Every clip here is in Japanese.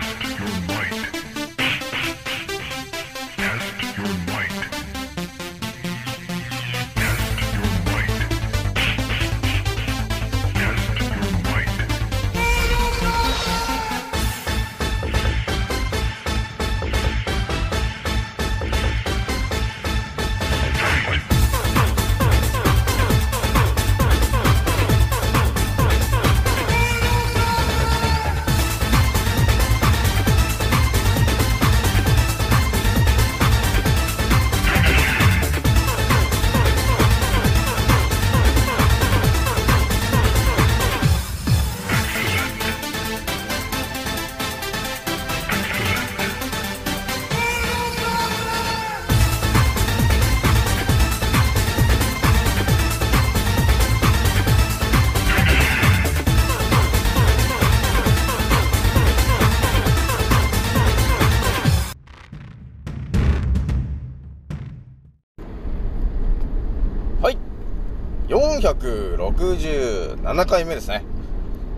Test your might. 467回目ですね。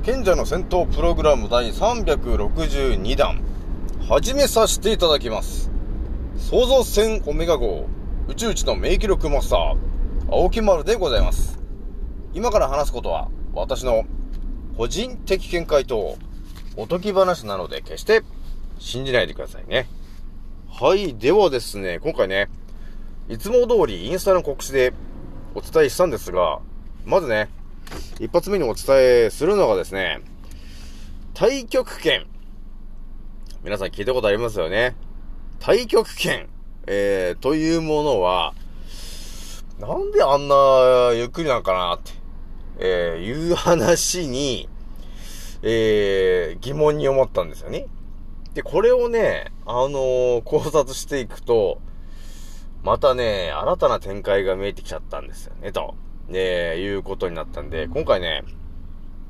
賢者の戦闘プログラム第362弾、始めさせていただきます。創造船オメガ号、宇宙一の名記録マスター、青木丸でございます。今から話すことは、私の個人的見解と、おとぎ話なので決して信じないでくださいね。はい。ではですね、今回ね、いつも通りインスタの告知でお伝えしたんですが、まずね、一発目にお伝えするのがですね、太極拳。皆さん聞いたことありますよね。太極拳、えー、というものは、なんであんなゆっくりなんかなって、えー、いう話に、えー、疑問に思ったんですよね。で、これをね、あのー考察していくと、またね、新たな展開が見えてきちゃったんですよね、と、ね、いうことになったんで、今回ね、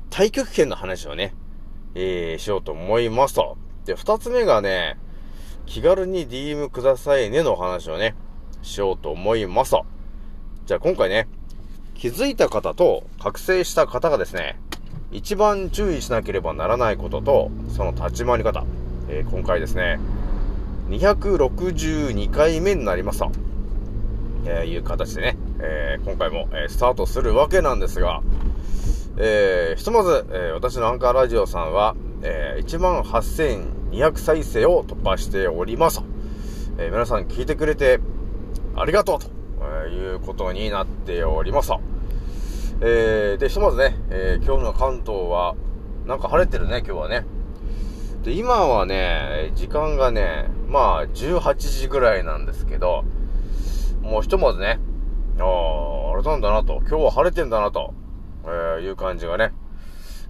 太極拳の話をね、えー、しようと思いますと。で、二つ目がね、気軽に DM くださいねのお話をね、しようと思いますと。じゃあ今回ね、気づいた方と覚醒した方がですね、一番注意しなければならないことと、その立ち回り方。えー今回ですね、262回目になりました。えーいう形でね、えー今回も、えースタートするわけなんですが、えーひとまず、えー私のアンカーラジオさんは、えー、18,200再生を突破しておりますと。えー皆さん聞いてくれてありがとうと、いうことになっております。えーで、ひとまずね、えー今日の関東は、なんか晴れてるね、今日はね。で、今はね、時間がね、まあ、18時ぐらいなんですけど、もうひとまずね、ああ、あれなんだなと、今日は晴れてんだなと、えーいう感じがね、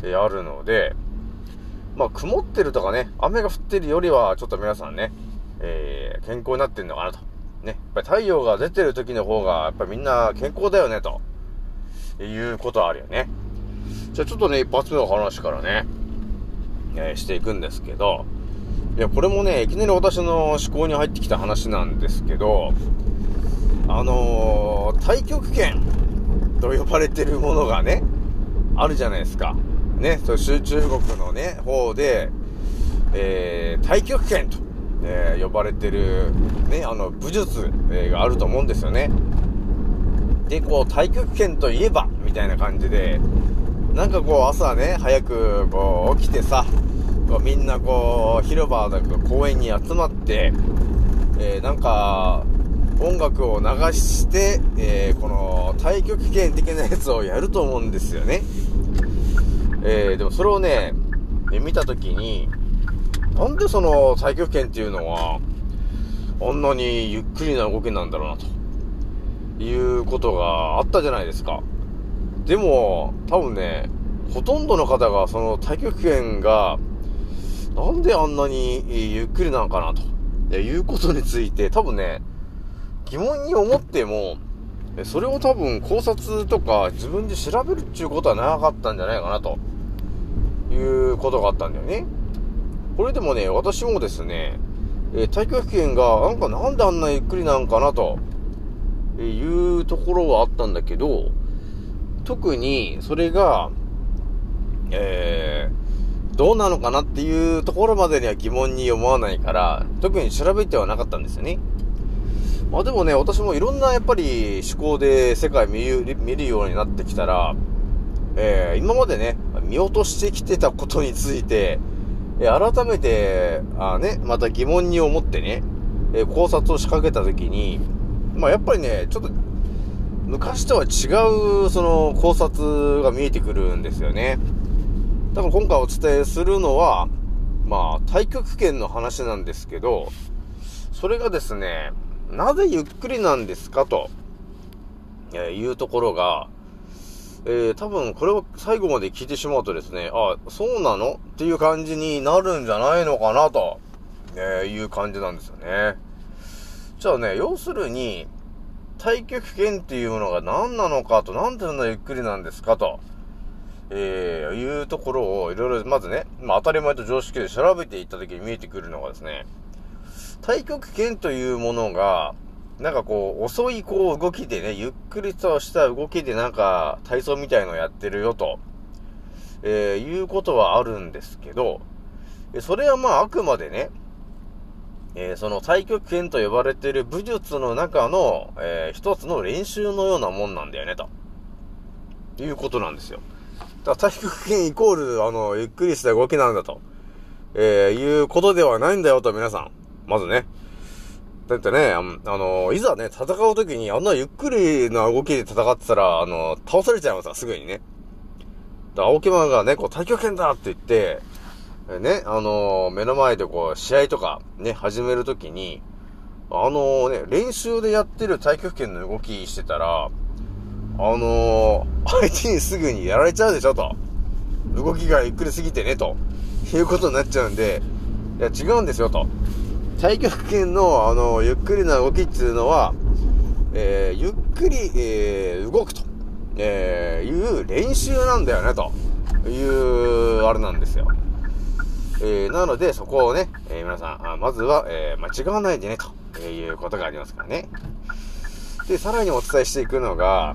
えーあるので、まあ、曇ってるとかね、雨が降ってるよりは、ちょっと皆さんね、えー健康になってんのかなと。ね、やっぱり太陽が出てる時の方が、やっぱみんな健康だよね、ということはあるよね。じゃあちょっとね、一発目の話からね、えーしていくんですけど、いや、これもね、いきなり私の思考に入ってきた話なんですけど、あのー、太極拳と呼ばれてるものがね、あるじゃないですか。ね、そう中中国のね、方で、えー、太極拳と、えー呼ばれてる、ね、あの、武術、えーがあると思うんですよね。で、こう、太極拳といえば、みたいな感じで、なんかこう、朝ね、早く、こう、起きてさ、こうみんなこう、広場だか公園に集まって、えーなんか、音楽を流して、えーこの、太極拳的なやつをやると思うんですよね。えーでもそれをね、え見たときに、なんでその太極拳っていうのは、あんなにゆっくりな動きなんだろうな、ということがあったじゃないですか。でも、多分ね、ほとんどの方がその太極拳が、なんであんなにゆっくりなのかな、ということについて、多分ね、疑問に思っても、それを多分考察とか自分で調べるっていうことはなかったんじゃないかなということがあったんだよね。これでもね、私もですね、えー太極拳がなんかなんであんなゆっくりなんかなというところはあったんだけど、特にそれが、えーどうなのかなっていうところまでには疑問に思わないから、特に調べてはなかったんですよね。まあでもね、私もいろんなやっぱり思考で世界見るようになってきたら、えー今までね、見落としてきてたことについて、えー改めて、あね、また疑問に思ってね、えー考察を仕掛けたときに、まあやっぱりね、ちょっと、昔とは違う、その考察が見えてくるんですよね。多分今回お伝えするのは、まあ、太極拳の話なんですけど、それがですね、なぜゆっくりなんですかと、えいうところが、えー多分これを最後まで聞いてしまうとですね、あ、そうなの？っていう感じになるんじゃないのかなと、えーいう感じなんですよね。じゃあね、要するに、太極拳っていうものが何なのかと、なんでそんなゆっくりなんですかと、えー、いうところをいろいろ、まずね、まあ当たり前と常識で調べていった時に見えてくるのがですね、太極拳というものが、なんかこう、遅いこう動きでね、ゆっくりとした動きでなんか体操みたいのをやってるよと、えー、いうことはあるんですけど、それはまああくまでね、えーその太極拳と呼ばれている武術の中の、えー一つの練習のようなもんなんだよね、と。いうことなんですよ。だから太極拳イコール、あの、ゆっくりした動きなんだと。えーいうことではないんだよと、皆さん。まずね。だってね、あの、いざね、戦うときに、あんなゆっくりな動きで戦ってたら、あの、倒されちゃいますから、すぐにね。だ青木マンがね、こう、太極拳だって言って、ね、あの目の前でこう、試合とかね、始めるときに、あのね、練習でやってる太極拳の動きしてたら、あの相手にすぐにやられちゃうでしょと。動きがゆっくりすぎてね、ということになっちゃうんで、いや、違うんですよ、と。太極拳の、あの、ゆっくりな動きっていうのは、えーゆっくり、えー動くと、えーいう練習なんだよね、という、あれなんですよ。えーなので、そこをね、えー皆さん、あまずは、えー間違わないでね、ということがありますからね。で、さらにお伝えしていくのが、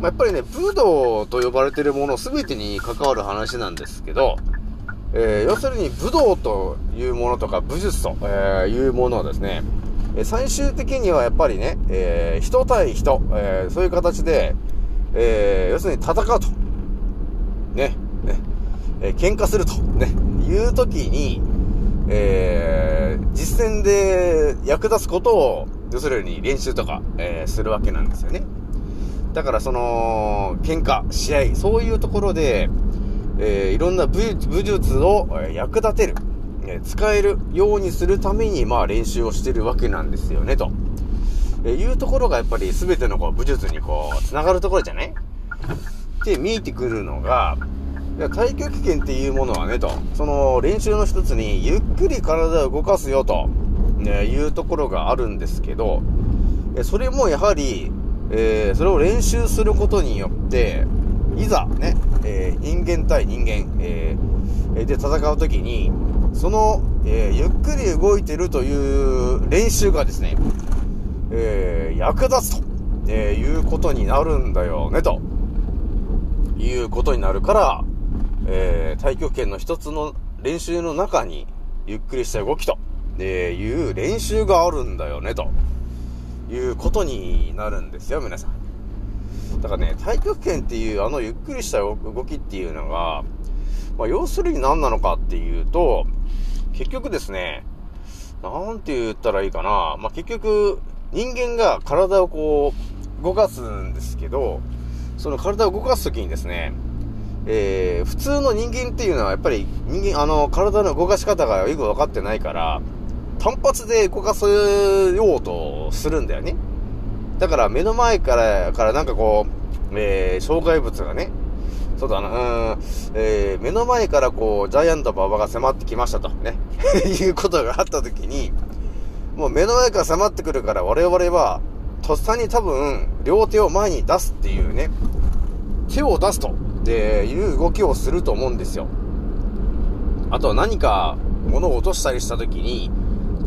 まあ、やっぱりね、武道と呼ばれてるもの全てに関わる話なんですけど、えー要するに武道というものとか武術と、いうものはですね、最終的にはやっぱりね、えー人対人、えーそういう形で、えー要するに戦うと。ね、ね、えー喧嘩すると、ね、いう時に、えー実践で役立つことを、要するに練習とか、えーするわけなんですよね。だからその、喧嘩、試合、そういうところで、えーいろんな武術を役立てる、え使えるようにするために、まあ練習をしてるわけなんですよね、と。えいうところがやっぱり全てのこう武術にこう、繋がるところじゃない？って見えてくるのが、いや太極拳っていうものはね、と。その練習の一つに、ゆっくり体を動かすよ、と、ね、いうところがあるんですけど、それもやはり、えーそれを練習することによって、いざね、えー人間対人間、えーで戦うときに、その、えーゆっくり動いてるという練習がですね、えー役立つと、えいうことになるんだよね、ということになるから、えー太極拳の一つの練習の中に、ゆっくりした動きと、えいう練習があるんだよね、ということになるんですよ、皆さん。だからね、太極拳っていうあのゆっくりした動きっていうのが、まあ、要するに何なのかっていうと、結局ですね、なんて言ったらいいかな。まあ、結局、人間が体をこう、動かすんですけど、その体を動かすときにですね、えー、普通の人間っていうのはやっぱり人間、あの、体の動かし方がよく分かってないから、単発で動かせようとするんだよね。だから目の前から、からなんかこう、えー、障害物がね、そうだな、うん、えー、目の前からこう、ジャイアント馬場が迫ってきましたと、ね、いうことがあったときに、もう目の前から迫ってくるから我々は、とっさに多分、両手を前に出すっていうね、手を出すと、で、いう動きをすると思うんですよ。あとは何か物を落としたりした時に、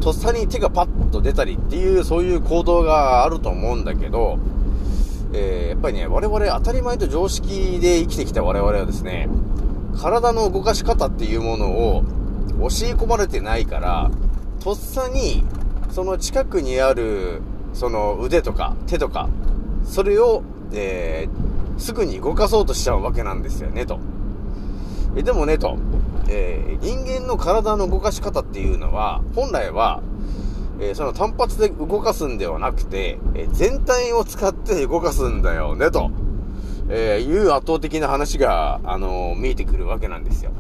とっさに手がパッと出たりっていう、そういう行動があると思うんだけど、えーやっぱりね、我々当たり前と常識で生きてきた我々はですね、体の動かし方っていうものを教え込まれてないから、とっさに、その近くにある、その腕とか手とか、それを、えー、すぐに動かそうとしちゃうわけなんですよね、と。えでもね、と、えー人間の体の動かし方っていうのは、本来は、えーその単発で動かすんではなくて、えー全体を使って動かすんだよね、と、えいう圧倒的な話が、あの見えてくるわけなんですよ。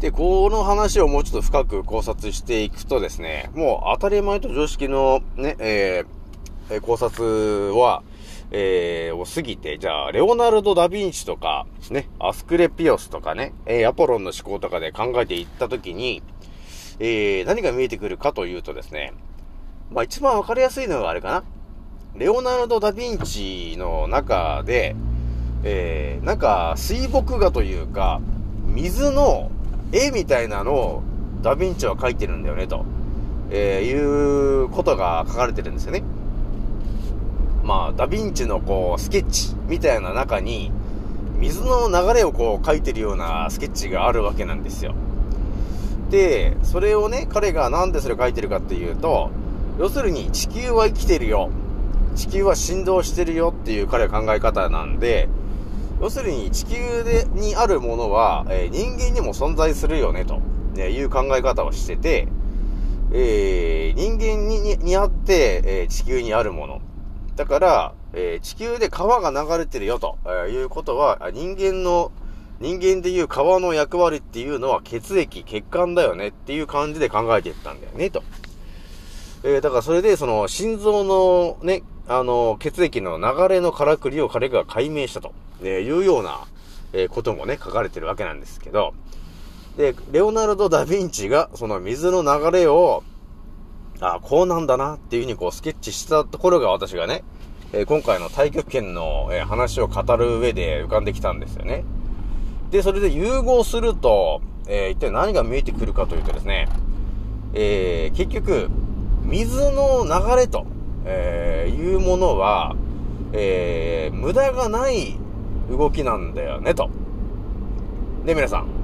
で、この話をもうちょっと深く考察していくとですね、もう当たり前と常識のね、えーえ考察は、えーを過ぎて、じゃあ、レオナルド・ダ・ヴィンチとか、ね、アスクレピオスとかね、えーアポロンの思考とかで考えていったときに、えー何が見えてくるかというとですね、まあ一番わかりやすいのがあれかな。レオナルド・ダ・ヴィンチの中で、えーなんか水墨画というか、水の絵みたいなのをダ・ヴィンチは描いてるんだよね、と、えーいうことが書かれてるんですよね。まあ、ダ・ヴィンチのこう、スケッチみたいな中に、水の流れをこう描いてるようなスケッチがあるわけなんですよ。で、それをね、彼がなんでそれを描いてるかっていうと、要するに地球は生きてるよ。地球は振動してるよっていう彼は考え方なんで、要するに地球で、にあるものは、えー人間にも存在するよね、と、ねいう考え方をしてて、えー人間にににあって、えー地球にあるもの。だから、えー地球で川が流れてるよと、えーいうことは、人間の、人間でいう川の役割っていうのは血液、血管だよねっていう感じで考えていったんだよね、と。えーだからそれで、その、心臓のね、あの、血液の流れのからくりを彼が解明したと、えいうような、えこともね、書かれてるわけなんですけど、で、レオナルド・ダ・ヴィンチが、その水の流れを、ああこうなんだなっていうふうにこうスケッチしたところが私がね、えー今回の太極拳の、えー話を語る上で浮かんできたんですよね。で、それで融合すると、えー一体何が見えてくるかというとですね、えー結局、水の流れと、えーいうものは、え無駄がない動きなんだよね、と。で、皆さん。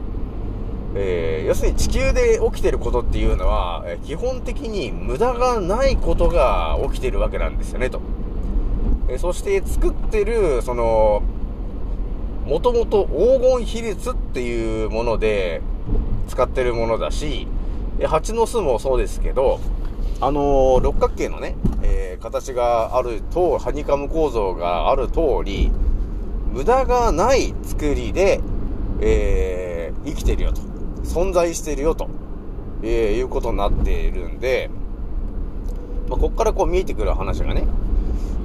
えー要するに地球で起きてることっていうのは、え基本的に無駄がないことが起きてるわけなんですよね、と。えそして作ってる、その、もともと黄金比率っていうもので使ってるものだし、え蜂の巣もそうですけど、あのー六角形のね、えー形があると、ハニカム構造がある通り、無駄がない作りで、えー生きてるよと。存在しているよと、えーいうことになっているんで、まあ、こっからこう見えてくる話がね、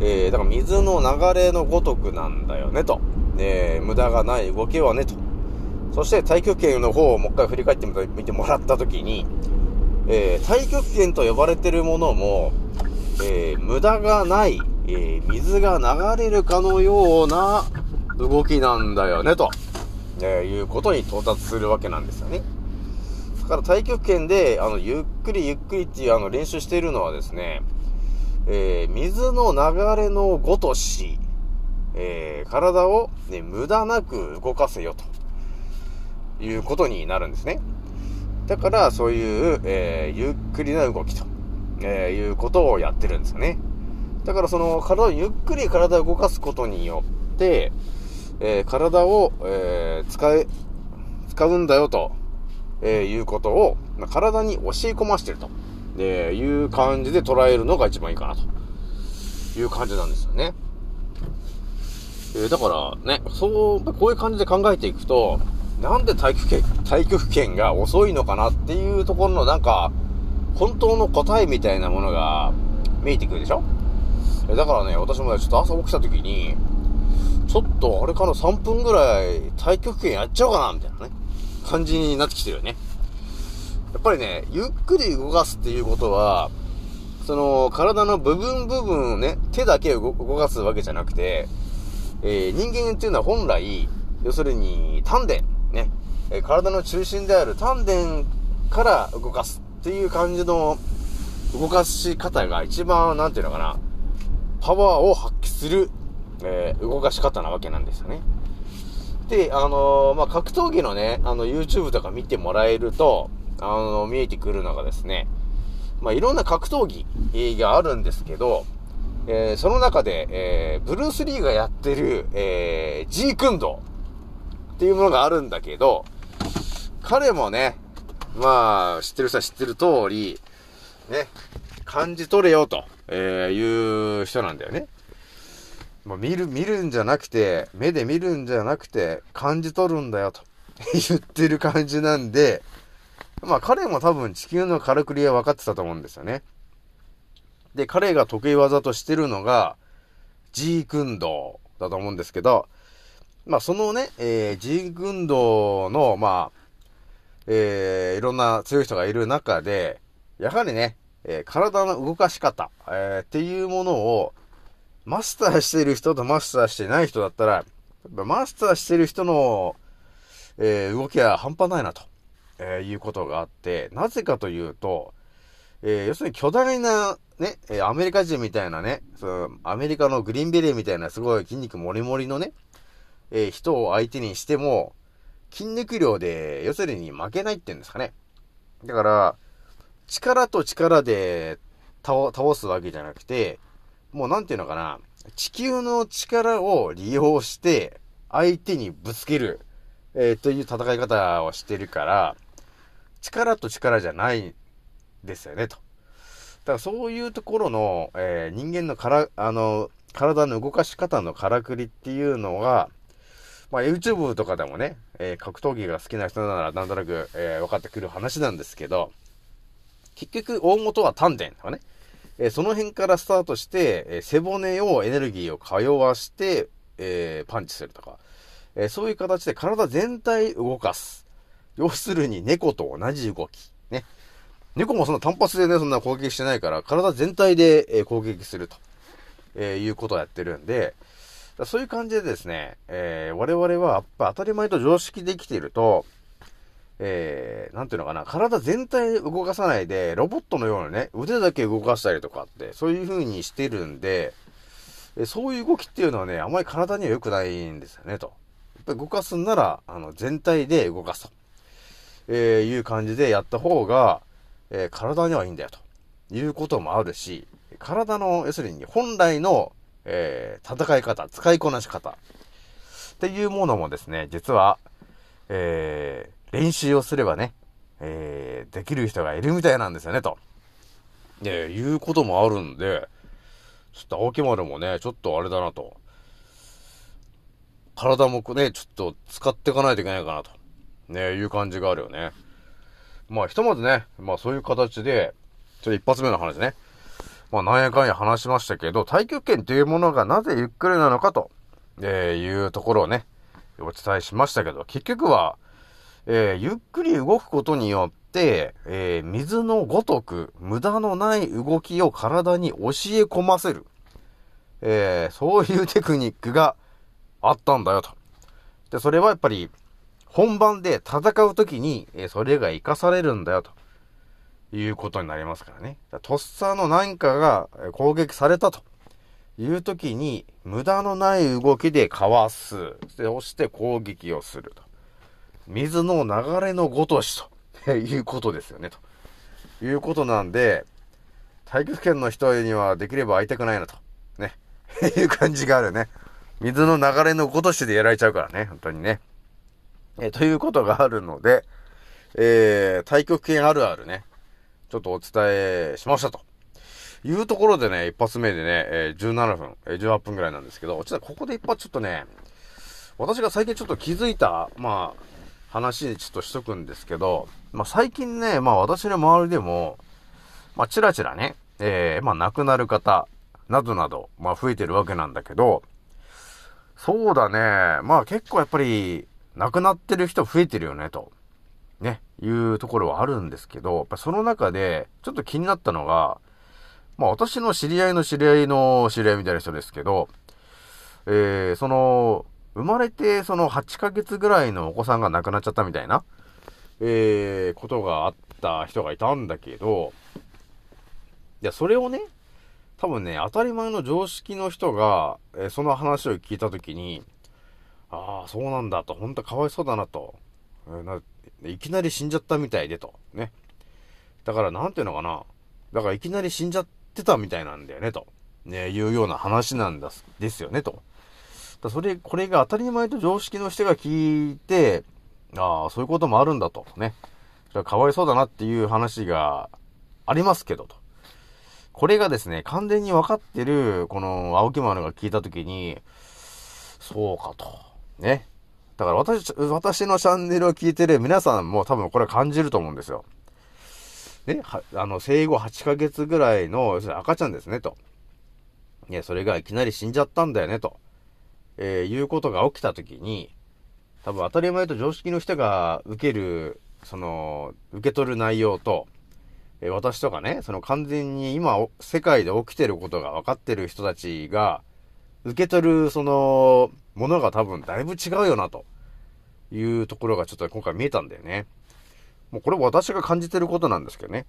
えーだから水の流れのごとくなんだよねと。えー無駄がない動きはねと。そして太極拳の方をもう一回振り返ってみてもらったときに、えー太極拳と呼ばれてるものも、えー無駄がない、えー水が流れるかのような動きなんだよねと、えーいうことに到達するわけなんですよね。だから太極拳で、あの、ゆっくりゆっくりっていうあの練習しているのはですね、えー水の流れのごとし、えー体を、ね、無駄なく動かせよということになるんですね。だから、そういう、えーゆっくりな動きと、えーいうことをやってるんですよね。だから、その、体を、ゆっくり体を動かすことによって、えー体を、えー使え、使うんだよと、えーいうことを、まあ体に教え込ましてると、えいう感じで捉えるのが一番いいかなという感じなんですよね。えだからね、そう、こういう感じで考えていくと、なんで太極拳、太極拳が遅いのかなっていうところのなんか、本当の答えみたいなものが見えてくるでしょ？だからね、私もね、ちょっと朝起きた時に、ちょっとあれかな、3分ぐらい太極拳やっちゃおうかな、みたいなね、感じになってきてるよね。やっぱりね、ゆっくり動かすっていうことは、その、体の部分部分をね、手だけ動かすわけじゃなくて、えー人間っていうのは本来、要するに、丹田、ね、え体の中心である丹田から動かすっていう感じの動かし方が一番、なんていうのかな、パワーを発揮する、えー動かし方なわけなんですよね。で、あのーまあ、格闘技のね、あの、YouTube とか見てもらえると、あの見えてくるのがですね、まあ、いろんな格闘技があるんですけど、えーその中で、えーブルース・リーがやってる、えー、ジークンドっていうものがあるんだけど、彼もね、まあ、知ってる人は知ってる通り、ね、感じ取れよと、えいう人なんだよね。まあ、見る、見るんじゃなくて、目で見るんじゃなくて、感じ取るんだよと 言ってる感じなんで、まあ彼も多分地球のからくりは分かってたと思うんですよね。で、彼が得意技としてるのが、ジークンドーだと思うんですけど、まあそのね、えー、ジークンドーの、まあ、えー、いろんな強い人がいる中で、やはりね、えー体の動かし方、えーっていうものを、マスターしてる人とマスターしてない人だったら、やっぱマスターしてる人の、えー動きは半端ないなと、えーいうことがあって、なぜかというと、えー要するに巨大な、ね、えアメリカ人みたいなね、そのアメリカのグリーンベレーみたいなすごい筋肉もりもりのね、えー人を相手にしても、筋肉量で、要するに負けないっていうんですかね。だから、力と力で倒倒すわけじゃなくて、もうなんていうのかな、地球の力を利用して、相手にぶつける、えーという戦い方をしてるから、力と力じゃないですよね、と。だからそういうところの、えー人間のから、あの、体の動かし方のからくりっていうのが、まあ YouTube とかでもね、えー格闘技が好きな人ならなんとなく、えー分かってくる話なんですけど、結局大元は丹田とかね、えその辺からスタートして、え背骨をエネルギーを通わして、えパンチするとか、えそういう形で体全体動かす。要するに猫と同じ動き。ね。猫もそんな単発でね、そんな攻撃してないから、体全体で、え攻撃すると、えいうことをやってるんで、そういう感じでですね、えー我々はやっぱ当たり前と常識できていると、えー、なんていうのかな、体全体動かさないで、ロボットのようにね、腕だけ動かしたりとかって、そういう風にしてるんで、えそういう動きっていうのはね、あまり体には良くないんですよね、と。やっぱり動かすんなら、あの、全体で動かすと。えーいう感じでやった方が、えー体にはいいんだよ、ということもあるし、体の、要するに本来の、えー戦い方、使いこなし方、っていうものもですね、実は、えー練習をすればね、えーできる人がいるみたいなんですよね、と。で、いうこともあるんで、ちょっと青木丸もね、ちょっとあれだなと。体もね、ちょっと使っていかないといけないかなと。ね、いう感じがあるよね。まあ、ひとまずね、まあそういう形で、ちょっと一発目の話ね。まあ、なんやかんや話しましたけど、太極拳というものがなぜゆっくりなのかと、えーいうところをね、お伝えしましたけど、結局は、えーゆっくり動くことによって、えー水のごとく、無駄のない動きを体に教え込ませる。えーそういうテクニックがあったんだよと。で、それはやっぱり、本番で戦うときに、えそれが活かされるんだよと。いうことになりますからね。とっさの何かが攻撃されたというときに、無駄のない動きでかわす。そして攻撃をすると。水の流れのごとしと いうことですよね。ということなんで、太極拳の人にはできれば会いたくないなと。ね。いう感じがあるね。水の流れのごとしでやられちゃうからね。本当にね。えということがあるので、えー、太極拳あるあるね。ちょっとお伝えしましたと。いうところでね、一発目でね、えー17分、えー18分ぐらいなんですけど、ちょっとここで一発ちょっとね、私が最近ちょっと気づいた、まあ、話にちょっとしとくんですけど、まあ最近ね、まあ私の周りでも、まあちらちらね、えー、まあ亡くなる方、などなど、まあ増えてるわけなんだけど、そうだね、まあ結構やっぱり、亡くなってる人増えてるよね、と。ね、いうところはあるんですけど、やっぱその中で、ちょっと気になったのが、まあ私の知り合いの知り合いの知り合いみたいな人ですけど、えー、その、生まれてその8ヶ月ぐらいのお子さんが亡くなっちゃったみたいな、えー、ことがあった人がいたんだけど、いや、それをね、多分ね、当たり前の常識の人が、えーその話を聞いたときに、ああ、そうなんだと、本当かわいそうだなと、えーないきなり死んじゃったみたいでと、ね。だから、なんていうのかな。だから、いきなり死んじゃってたみたいなんだよね、と。ね、いうような話なんだす、ですよね、と。だそれ、これが当たり前と常識の人が聞いて、ああ、そういうこともあるんだと、ね。それはかわいそうだなっていう話がありますけど、と。これがですね、完全に分かってる、この青木丸が聞いたときに、そうかと。ね。だから私、私のチャンネルを聞いてる皆さんも多分これ感じると思うんですよ。ね、あの、生後8ヶ月ぐらいの、要するに赤ちゃんですね、と。ね、それがいきなり死んじゃったんだよね、と。えー、いうことが起きたときに、多分当たり前と常識の人が受ける、その、受け取る内容と、えー、私とかね、その完全に今、世界で起きてることが分かってる人たちが、受け取る、その、ものが多分だいぶ違うよな、というところがちょっと今回見えたんだよね。もうこれ私が感じてることなんですけどね。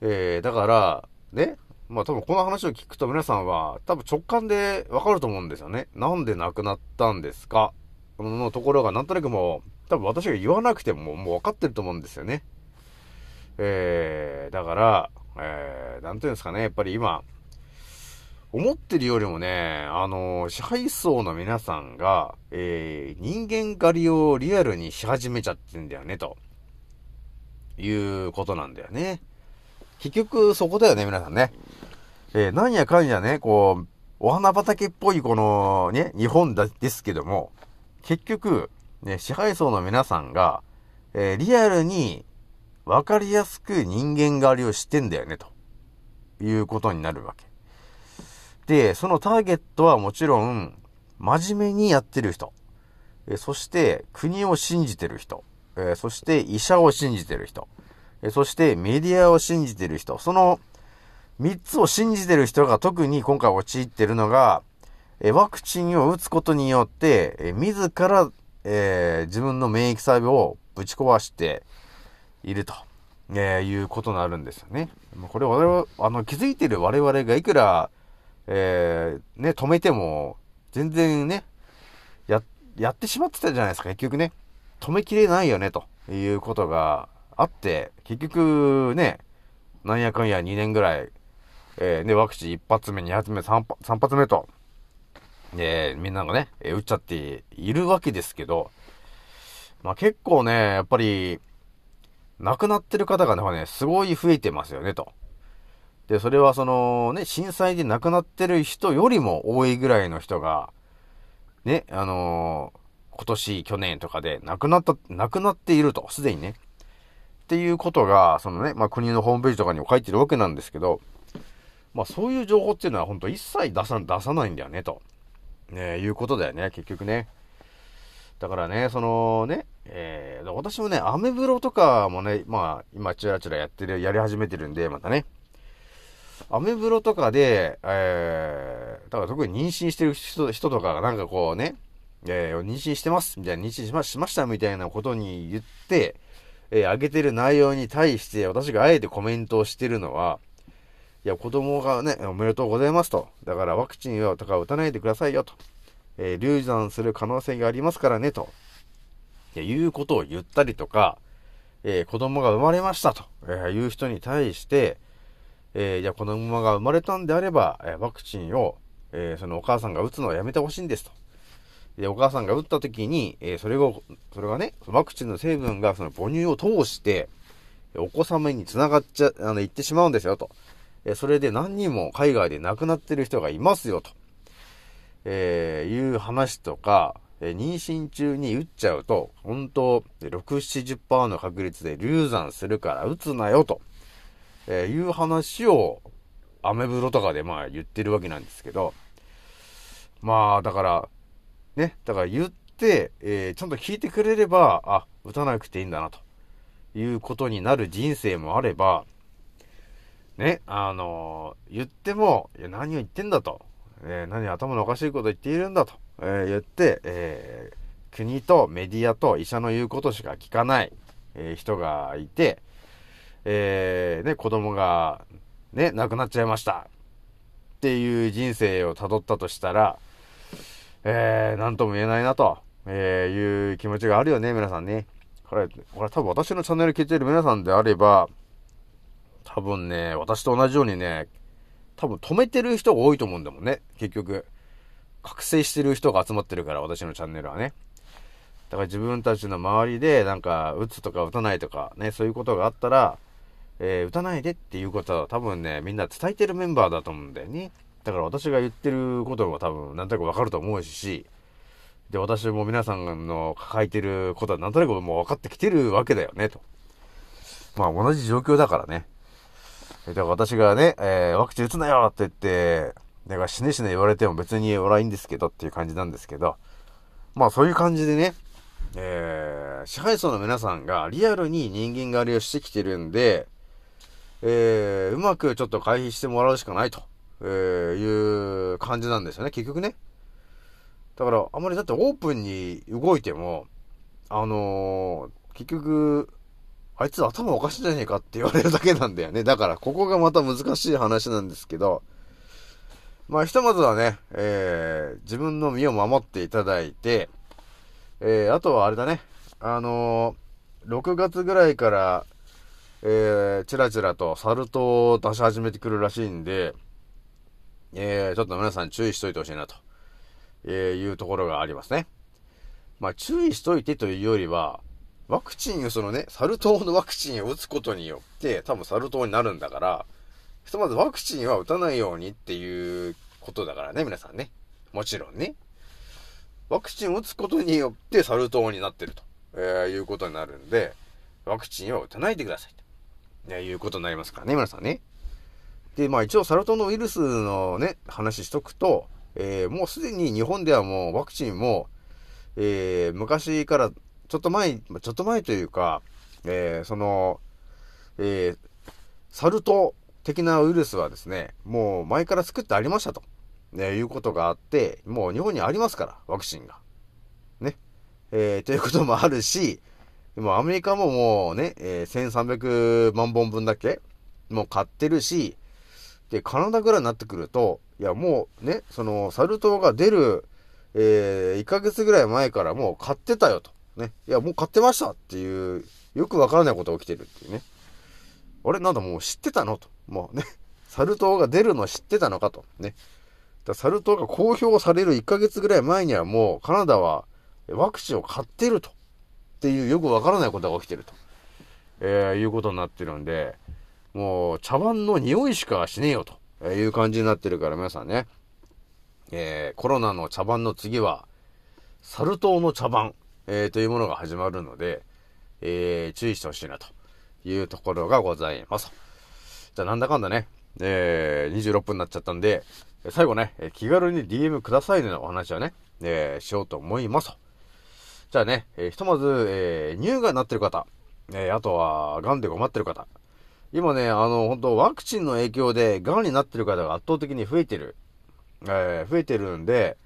えー、だから、ね、まあ多分この話を聞くと皆さんは多分直感でわかると思うんですよね。なんで亡くなったんですか？のところがなんとなくもう、多分私が言わなくてももう分かってると思うんですよね。えー、だから、えー、なんていうんですかね、やっぱり今、思ってるよりもね、あの、支配層の皆さんが、えー、人間狩りをリアルにし始めちゃってんだよね、と。いうことなんだよね。結局、そこだよね、皆さんね。えー、なんやかんやね、こう、お花畑っぽいこの、ね、日本だ、ですけども、結局、ね、支配層の皆さんが、えー、リアルに、わかりやすく人間狩りをしてんだよね、ということになるわけ。で、そのターゲットはもちろん、真面目にやってる人。えそして、国を信じてる人。えそして、医者を信じてる人。えそして、メディアを信じてる人。その、三つを信じてる人が特に今回陥ってるのが、えワクチンを打つことによって、え自ら、えー、自分の免疫細胞をぶち壊していると、えー、いうことになるんですよね。これ我々、あの、気づいてる我々がいくら、えー、ね、止めても、全然ね、や、やってしまってたじゃないですか、結局ね。止めきれないよね、ということがあって、結局ね、なんやかんや2年ぐらい、えー、ね、ワクチン1発目、2発目、3, 3発目と、えー、みんながね、えー、打っちゃっているわけですけど、まあ結構ね、やっぱり、亡くなってる方がね、すごい増えてますよね、と。で、それはそのね、震災で亡くなってる人よりも多いぐらいの人が、ね、あのー、今年、去年とかで亡くなった、亡くなっていると、すでにね。っていうことが、そのね、まあ国のホームページとかにも書いてるわけなんですけど、まあそういう情報っていうのは本当一切出さ、出さないんだよね、と。ね、いうことだよね、結局ね。だからね、そのね、えー、私もね、アメブロとかもね、まあ、今、チラチラやってる、やり始めてるんで、またね、アメブロとかで、えー、だから特に妊娠してる人人とかがなんかこうね、えー、妊娠してます、みたいな、妊娠しましましたみたいなことに言って、えー、上げてる内容に対して私があえてコメントをしてるのは、いや、子供がね、おめでとうございますと。だからワクチンをとか打たないでくださいよと。えー、流産する可能性がありますからねと。いうことを言ったりとか、えー、子供が生まれましたと、えー、いう人に対して、えー、じゃあこの馬が生まれたんであれば、えワクチンを、えそのお母さんが打つのはやめてほしいんですと。で、お母さんが打った時に、えそれを、それがね、ワクチンの成分がその母乳を通して、お子様に繋がっちゃ、あの、行ってしまうんですよと。えそれで何人も海外で亡くなってる人がいますよと。えーいう話とか、え妊娠中に打っちゃうと、本当6、70%の確率で流産するから打つなよと。え、いう話を、アメブロとかでまあ言ってるわけなんですけど、まあ、だから、ね、だから言って、えー、ちゃんと聞いてくれれば、あ、打たなくていいんだな、ということになる人生もあれば、ね、あのー、言っても、いや、何を言ってんだと、えー、何頭のおかしいこと言っているんだと、えー、言って、え国とメディアと医者の言うことしか聞かない、え人がいて、え、ね、子供が、ね、亡くなっちゃいました。っていう人生を辿ったとしたら、えー、なんとも言えないなと、え、いう気持ちがあるよね、皆さんね。これ、これ多分私のチャンネル聞いてる皆さんであれば、多分ね、私と同じようにね、多分止めてる人が多いと思うんだもんね、結局。覚醒してる人が集まってるから、私のチャンネルはね。だから自分たちの周りで、なんか、打つとか打たないとか、ね、そういうことがあったら、えー、打たないでっていうことは多分ね、みんな伝えてるメンバーだと思うんだよね。だから私が言ってることが多分、なんとなくわかると思うし、で、私も皆さんの抱えてることはなんとなくもう分かってきてるわけだよね、と。まあ同じ状況だからね。だから私がね、えー、ワクチン打つなよって言って、だから死ね死ね言われても別に俺はいいんですけどっていう感じなんですけど、まあそういう感じでね、えー、支配層の皆さんがリアルに人間狩りをしてきてるんで、えー、うまくちょっと回避してもらうしかないと、えー、いう感じなんですよね、結局ね。だから、あまりだってオープンに動いても、あのー、結局、あいつ頭おかしいじゃねえかって言われるだけなんだよね。だから、ここがまた難しい話なんですけど、まあ、ひとまずはね、えー、自分の身を守っていただいて、えー、あとはあれだね、あのー、6月ぐらいから、えー、ちらちらとサル痘を出し始めてくるらしいんで、えー、ちょっと皆さん注意しといてほしいなと、え、いうところがありますね。まあ、注意しといてというよりは、ワクチンをそのね、サル痘のワクチンを打つことによって、多分サル痘になるんだから、ひとまずワクチンは打たないようにっていうことだからね、皆さんね。もちろんね。ワクチンを打つことによってサル痘になってると、えー、いうことになるんで、ワクチンは打たないでくださいと、ね、いうことになりますからね、皆さんね。で、まあ一応サル痘のウイルスのね、話しとくと、えー、もうすでに日本ではもうワクチンも、えー、昔からちょっと前、ちょっと前というか、えー、その、えー、サル痘的なウイルスはですね、もう前から作ってありましたと、ね、いうことがあって、もう日本にありますから、ワクチンが。ね。えー、ということもあるし、もアメリカももうね、えー、1300万本分だけ、もう買ってるし、で、カナダぐらいになってくると、いや、もうね、その、サル痘が出る、えー、1ヶ月ぐらい前からもう買ってたよと。ね。いや、もう買ってましたっていう、よくわからないことが起きてるっていうね。あれ？なんだもう知ってたの？と。もうね、サル痘が出るの知ってたのかと。ね。だサル痘が公表される1ヶ月ぐらい前にはもうカナダはワクチンを買ってると。っていうよくわからないことが起きてると。えー、いうことになってるんで、もう茶番の匂いしかしねえよと、えいう感じになってるから皆さんね。えー、コロナの茶番の次は、サル痘の茶番、えー、というものが始まるので、えー、注意してほしいなというところがございます。じゃあなんだかんだね、えー、26分になっちゃったんで、最後ね、気軽に DM くださいねのお話をね、えー、しようと思いますじゃあね、えー、ひとまず、えー、乳がんになってる方、えー、あとは、癌で困ってる方。今ね、あの、本当ワクチンの影響で、癌になってる方が圧倒的に増えてる。えー、増えてるんで、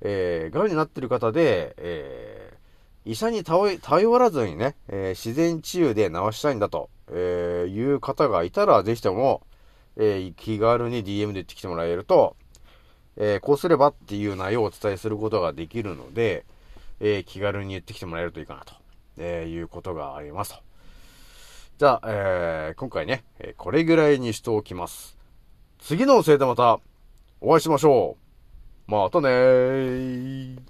えー、癌になってる方で、えー、医者に頼らずにね、えー、自然治癒で治したいんだと。えー、いう方がいたら、ぜひとも、えー、気軽に DM で言ってきてもらえると、えー、こうすればっていう内容をお伝えすることができるので、えー、気軽に言ってきてもらえるといいかなと、えいうことがありますと。じゃあ、え今回ね、えこれぐらいにしておきます。次のせいでまたお会いしましょう。またねー。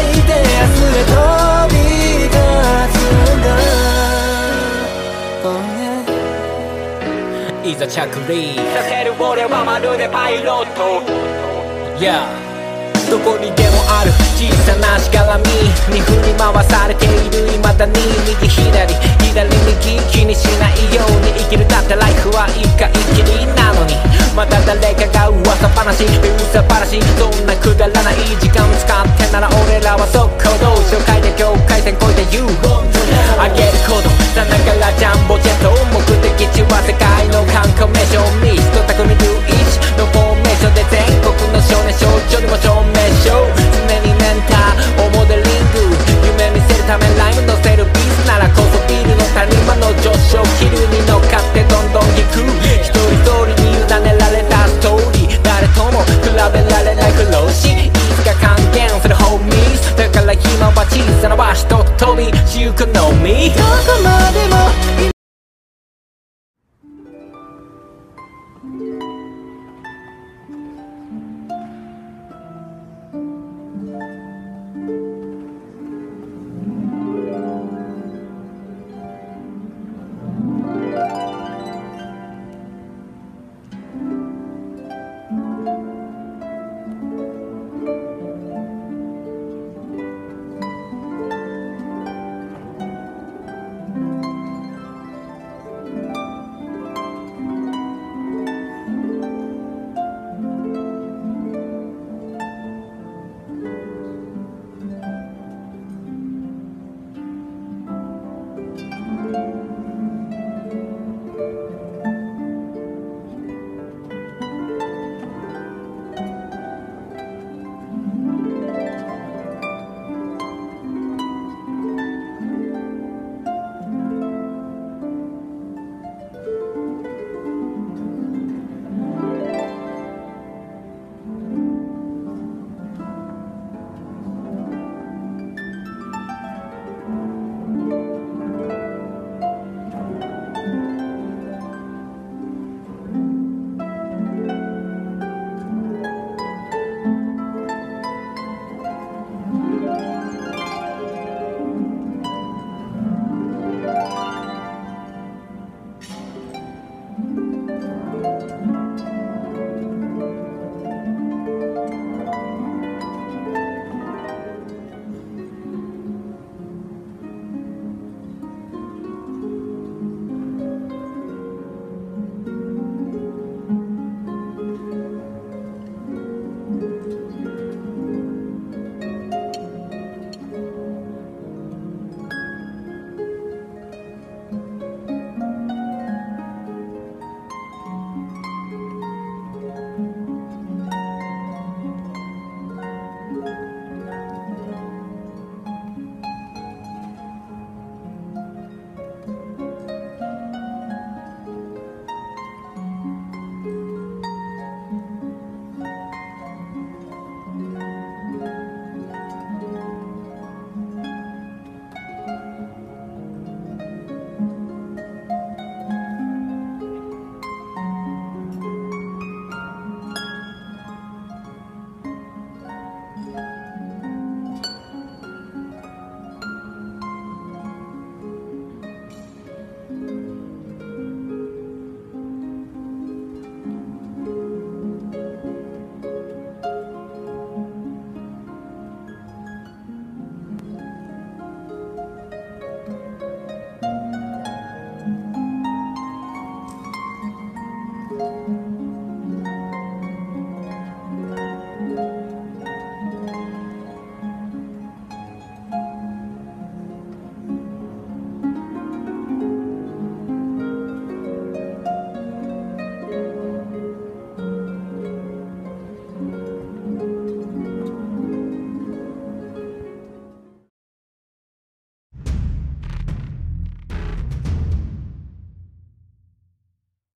い Oh ざ着陸させる俺はまるでパイロット。Yeah どこにでもある小さなしがらみ。にわされている未だに右左左右